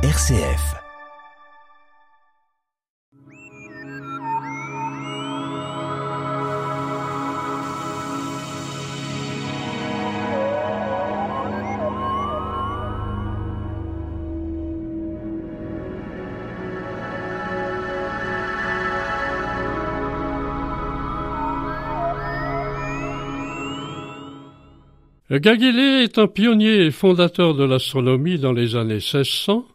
RCF. Galilée est un pionnier et fondateur de l'astronomie dans les années 1600.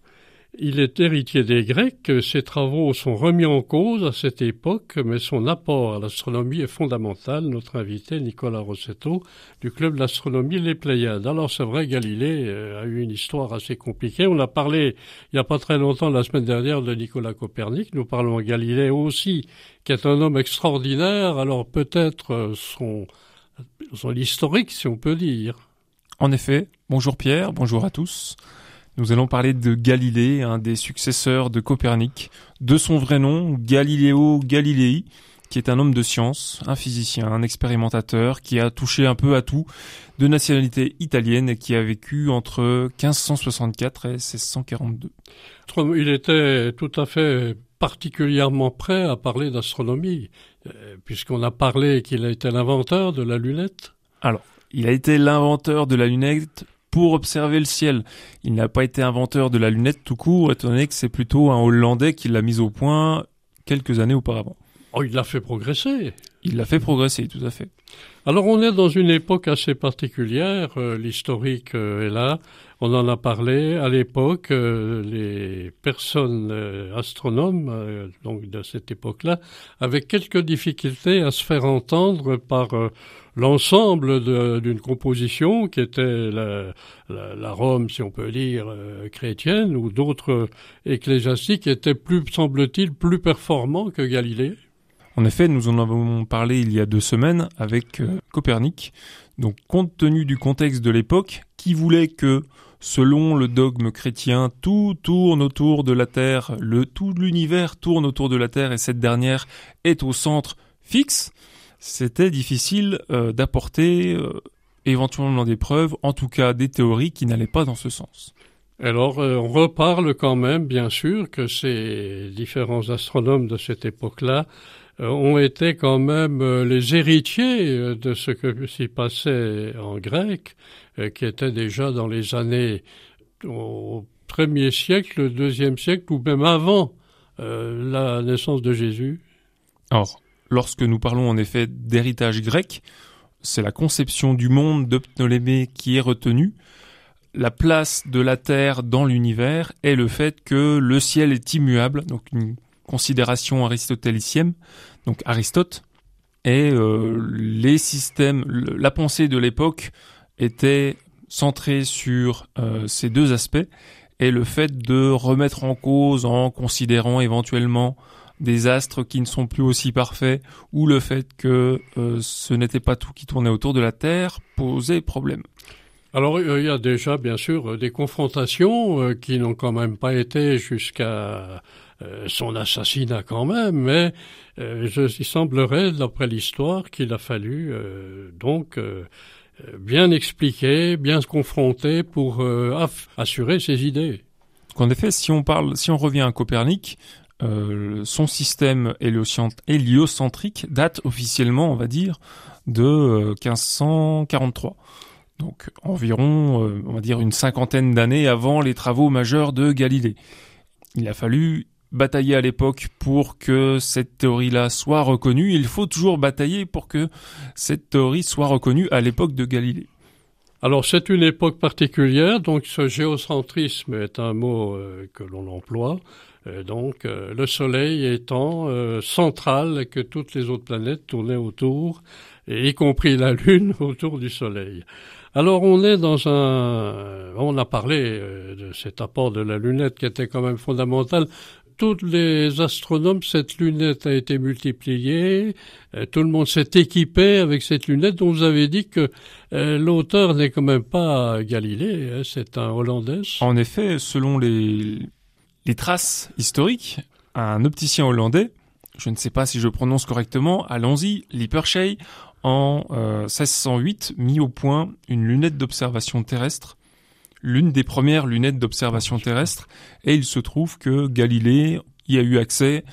Il est héritier des Grecs, ses travaux sont remis en cause à cette époque, mais son apport à l'astronomie est fondamental. Notre invité, Nicolas Rossetto, du club d'astronomie Les Pléiades. Alors c'est vrai, Galilée euh, a eu une histoire assez compliquée. On a parlé, il n'y a pas très longtemps, la semaine dernière, de Nicolas Copernic. Nous parlons de Galilée aussi, qui est un homme extraordinaire. Alors peut-être euh, son son historique, si on peut dire. En effet, bonjour Pierre, bonjour à tous. Nous allons parler de Galilée, un des successeurs de Copernic, de son vrai nom, Galileo Galilei, qui est un homme de science, un physicien, un expérimentateur, qui a touché un peu à tout, de nationalité italienne et qui a vécu entre 1564 et 1642. Il était tout à fait particulièrement prêt à parler d'astronomie. Euh, puisqu'on a parlé qu'il a été l'inventeur de la lunette. Alors, il a été l'inventeur de la lunette pour observer le ciel. Il n'a pas été inventeur de la lunette tout court, étant donné que c'est plutôt un Hollandais qui l'a mise au point quelques années auparavant. Oh, il l'a fait progresser. Il l'a fait progresser, tout à fait. Alors on est dans une époque assez particulière, euh, l'historique euh, est là, on en a parlé à l'époque, euh, les personnes astronomes donc de cette époque-là avaient quelques difficultés à se faire entendre par l'ensemble d'une composition qui était la, Rome, si on peut dire, chrétienne, ou d'autres ecclésiastiques étaient plus, semble-t-il, plus performants que Galilée. En effet, nous en avons parlé il y a deux semaines avec euh, Copernic. Donc, compte tenu du contexte de l'époque, qui voulait que, selon le dogme chrétien, tout tourne autour de la Terre, le tout l'univers tourne autour de la Terre et cette dernière est au centre fixe, c'était difficile euh, d'apporter euh, éventuellement des preuves, en tout cas des théories qui n'allaient pas dans ce sens. Alors, on reparle quand même, bien sûr, que ces différents astronomes de cette époque-là euh, ont été quand même euh, les héritiers euh, de ce que s'y passait en grec, qui était déjà dans les années au premier siècle, deuxième siècle, ou même avant la naissance de Jésus. Alors, lorsque nous parlons en effet d'héritage grec, c'est la conception du monde de Ptolémée qui est retenue. La place de la Terre dans l'univers est le fait que le ciel est immuable, donc une considération aristotélicienne, donc Aristote, et euh, les systèmes, la pensée de l'époque était centrée sur euh, ces deux aspects, et le fait de remettre en cause en considérant éventuellement des astres qui ne sont plus aussi parfaits, ou le fait que euh, ce n'était pas tout qui tournait autour de la Terre, posait problème. Alors il y a déjà bien sûr des confrontations qui n'ont quand même pas été jusqu'à euh, son assassinat quand même, mais euh, je, il semblerait, d'après l'histoire, qu'il a fallu euh, donc bien expliquer, bien se confronter pour assurer ses idées. En effet, si on parle, si on revient à Copernic, son système héliocentrique date officiellement, on va dire, de 1543. Donc environ, on va dire, une cinquantaine d'années avant les travaux majeurs de Galilée. Il a fallu batailler à l'époque pour que cette théorie-là soit reconnue. Il faut toujours batailler pour que cette théorie soit reconnue à l'époque de Galilée. Alors c'est une époque particulière, donc ce géocentrisme est un mot euh, que l'on emploie. Euh, donc euh, le Soleil étant central que toutes les autres planètes tournaient autour, y compris la Lune autour du Soleil. Alors on est dans un, on a parlé de cet apport de la lunette qui était quand même fondamental tous les astronomes, cette lunette a été multipliée. Euh, tout le monde s'est équipé avec cette lunette dont vous avez dit que euh, l'auteur n'est quand même pas Galilée, hein, c'est un Hollandais. En effet, selon les, les traces historiques, un opticien hollandais, je ne sais pas si je prononce correctement, allons-y, Lippershey, en 1608, euh, mis au point une lunette d'observation terrestre l'une des premières lunettes d'observation terrestre, et il se trouve que Galilée y a eu accès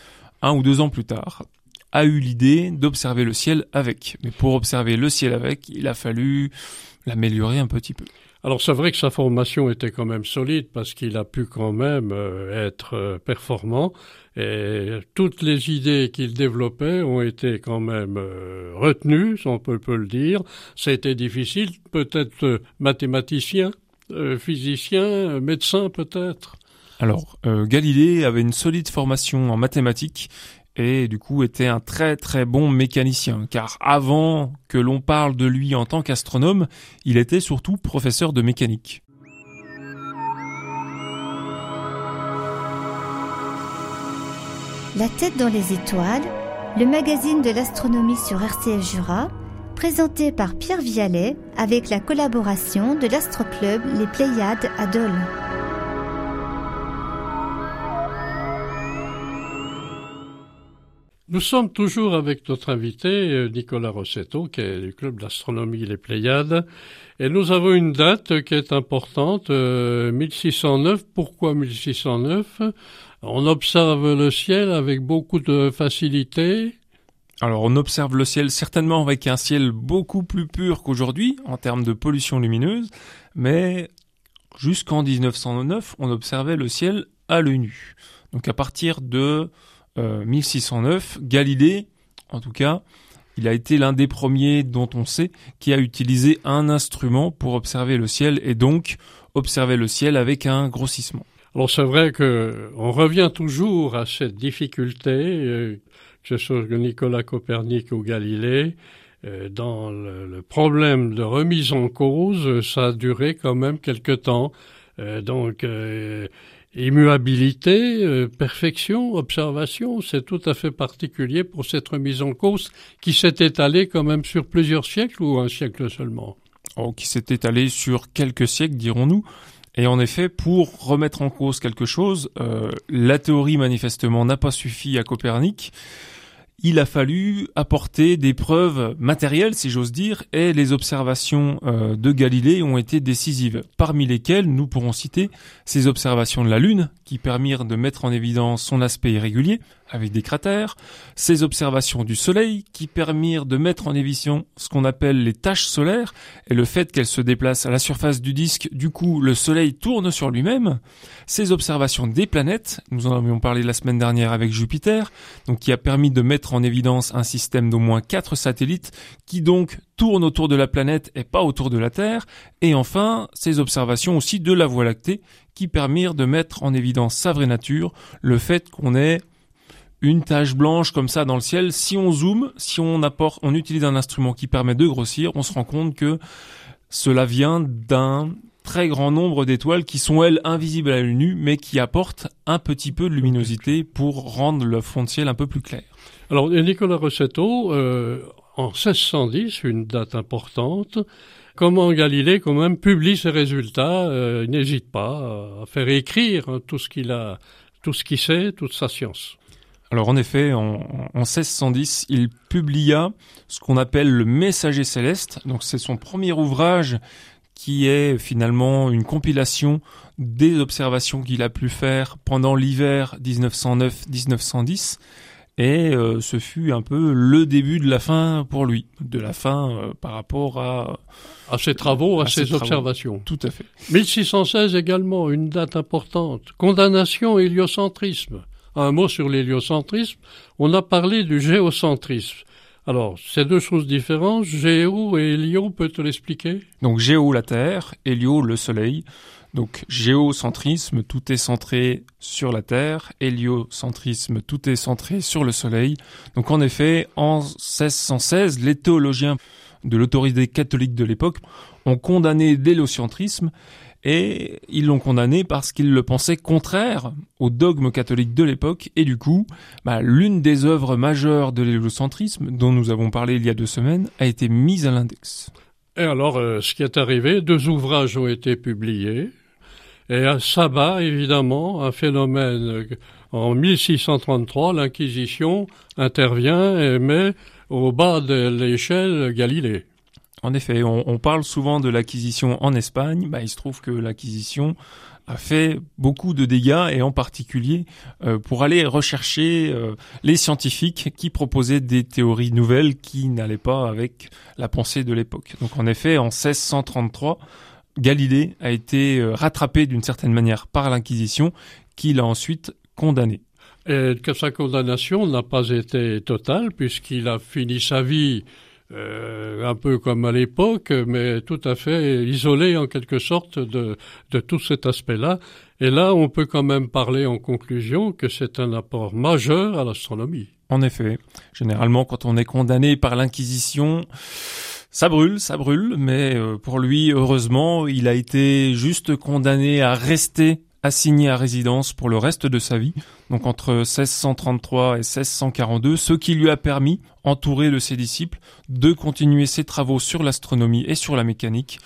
un ou deux ans plus tard, a eu l'idée d'observer le ciel avec. Mais pour observer le ciel avec, il a fallu l'améliorer un petit peu. Alors c'est vrai que sa formation était quand même solide parce qu'il a pu quand même euh, être euh, performant et toutes les idées qu'il développait ont été quand même euh, retenues, on peut, peut le dire. Été difficile, peut-être mathématicien, physicien, médecin peut-être? Alors, Galilée avait une solide formation en mathématiques et du coup était un très très bon mécanicien, car avant que l'on parle de lui en tant qu'astronome, il était surtout professeur de mécanique. La tête dans les étoiles, le magazine de l'astronomie sur RCF Jura, présenté par Pierre Vialet avec la collaboration de l'astroclub Les Pléiades à Dole. Nous sommes toujours avec notre invité euh, Nicolas Rossetto, qui est du club d'astronomie Les Pléiades, et nous avons une date qui est importante, 1609. Euh, Pourquoi 1609 On observe le ciel avec beaucoup de facilité. Alors on observe le ciel certainement avec un ciel beaucoup plus pur qu'aujourd'hui en termes de pollution lumineuse, mais jusqu'en 1909, on observait le ciel à l'œil nu. Donc à partir de 1609, euh, Galilée, en tout cas, il a été l'un des premiers dont on sait qui a utilisé un instrument pour observer le ciel et donc observer le ciel avec un grossissement. Alors c'est vrai que on revient toujours à cette difficulté, euh, que ce soit Nicolas Copernic ou Galilée, euh, dans le, problème de remise en cause, ça a duré quand même quelque temps. donc Immuabilité, euh, perfection, observation, c'est tout à fait particulier pour cette remise en cause qui s'est étalée quand même sur plusieurs siècles ou un siècle seulement oh, Qui s'est étalée sur quelques siècles, dirons-nous. Et en effet, pour remettre en cause quelque chose, euh, la théorie manifestement n'a pas suffi à Copernic il a fallu apporter des preuves matérielles, si j'ose dire, et les observations euh, de Galilée ont été décisives, parmi lesquelles nous pourrons citer ces observations de la Lune, qui permirent de mettre en évidence son aspect irrégulier, avec des cratères, ces observations du Soleil, qui permirent de mettre en évidence ce qu'on appelle les taches solaires, et le fait qu'elles se déplacent à la surface du disque, du coup le Soleil tourne sur lui-même, ces observations des planètes, nous en avions parlé la semaine dernière avec Jupiter, donc qui a permis de mettre en évidence un système d'au moins quatre satellites qui donc tournent autour de la planète et pas autour de la Terre. Et enfin, ces observations aussi de la Voie lactée qui permirent de mettre en évidence sa vraie nature, le fait qu'on ait une tache blanche comme ça dans le ciel. Si on zoome, si on apporte, on utilise un instrument qui permet de grossir, on se rend compte que cela vient d'un très grand nombre d'étoiles qui sont elles invisibles à l'œil nu mais qui apportent un petit peu de luminosité pour rendre le fond de ciel un peu plus clair. Alors Nicolas Rossetto, euh, en 1610, une date importante, comment Galilée quand même publie ses résultats, euh, il n'hésite pas à faire écrire hein, tout ce qu'il a, tout ce qu'il sait, toute sa science. Alors en effet, en, en 1610, il publia ce qu'on appelle le Messager céleste. Donc c'est son premier ouvrage qui est finalement une compilation des observations qu'il a pu faire pendant l'hiver 1909-1910 et euh, ce fut un peu le début de la fin pour lui, de la fin euh, par rapport à à ses travaux, à, ses, observations. Tout à fait. 1616 également, une date importante. Condamnation héliocentrisme. Un mot sur l'héliocentrisme. On a parlé du géocentrisme. Alors, c'est deux choses différentes. Géo et hélio, peut-on l'expliquer? Donc, géo, la Terre, hélio, le Soleil. Donc géocentrisme, tout est centré sur la Terre, héliocentrisme, tout est centré sur le Soleil. Donc en effet, en 1616, les théologiens de l'autorité catholique de l'époque ont condamné l'héliocentrisme et ils l'ont condamné parce qu'ils le pensaient contraire au dogme catholique de l'époque et du coup, bah, l'une des œuvres majeures de l'héliocentrisme dont nous avons parlé il y a deux semaines a été mise à l'index. Et alors, euh, ce qui est arrivé, deux ouvrages ont été publiés. Et à Saba, évidemment, un phénomène. En 1633, l'Inquisition intervient et met au bas de l'échelle Galilée. En effet, on, parle souvent de l'acquisition en Espagne. Bah, il se trouve que l'acquisition a fait beaucoup de dégâts et en particulier euh, pour aller rechercher euh, les scientifiques qui proposaient des théories nouvelles qui n'allaient pas avec la pensée de l'époque. Donc en effet, en 1633, Galilée a été euh, rattrapé d'une certaine manière par l'Inquisition qui l'a ensuite condamné. Et que sa condamnation n'a pas été totale puisqu'il a fini sa vie euh, un peu comme à l'époque, mais tout à fait isolé en quelque sorte de, de tout cet aspect-là. Et là, on peut quand même parler en conclusion que c'est un apport majeur à l'astronomie. En effet, généralement quand on est condamné par l'Inquisition, ça brûle, ça brûle, mais euh, pour lui, heureusement, il a été juste condamné à rester assigné à résidence pour le reste de sa vie, donc entre 1633 et 1642, ce qui lui a permis, entouré de ses disciples, de continuer ses travaux sur l'astronomie et sur la mécanique,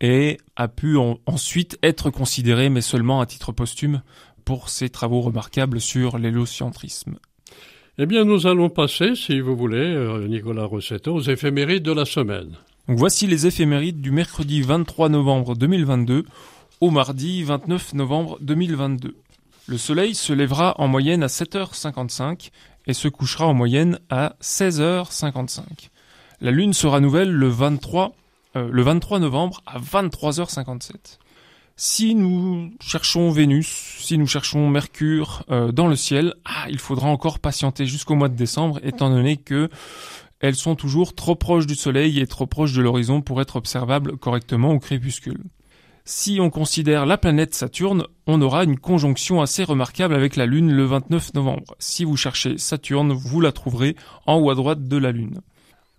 et a pu ensuite être considéré, mais seulement à titre posthume, pour ses travaux remarquables sur l'héliocentrisme. Eh bien, nous allons passer, si vous voulez, euh, Nicolas Rossetto, aux éphémérides de la semaine. Donc voici les éphémérides du mercredi 23 novembre 2022 au mardi 29 novembre 2022. Le soleil se lèvera en moyenne à 7h55 et se couchera en moyenne à 16h55. La lune sera nouvelle le 23, euh, le 23 novembre à 23h57. Si nous cherchons Vénus, si nous cherchons Mercure euh, dans le ciel, ah, il faudra encore patienter jusqu'au mois de décembre, étant donné que elles sont toujours trop proches du Soleil et trop proches de l'horizon pour être observables correctement au crépuscule. Si on considère la planète Saturne, on aura une conjonction assez remarquable avec la Lune le 29 novembre. Si vous cherchez Saturne, vous la trouverez en haut à droite de la Lune.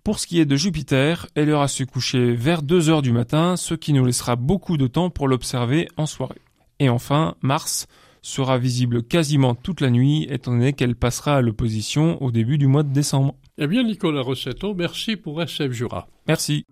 Pour ce qui est de Jupiter, elle ira se coucher vers 2 heures du matin, ce qui nous laissera beaucoup de temps pour l'observer en soirée. Et enfin, Mars sera visible quasiment toute la nuit, étant donné qu'elle passera à l'opposition au début du mois de décembre. Eh bien, Nicolas Rossetto, merci pour SF Jura. Merci.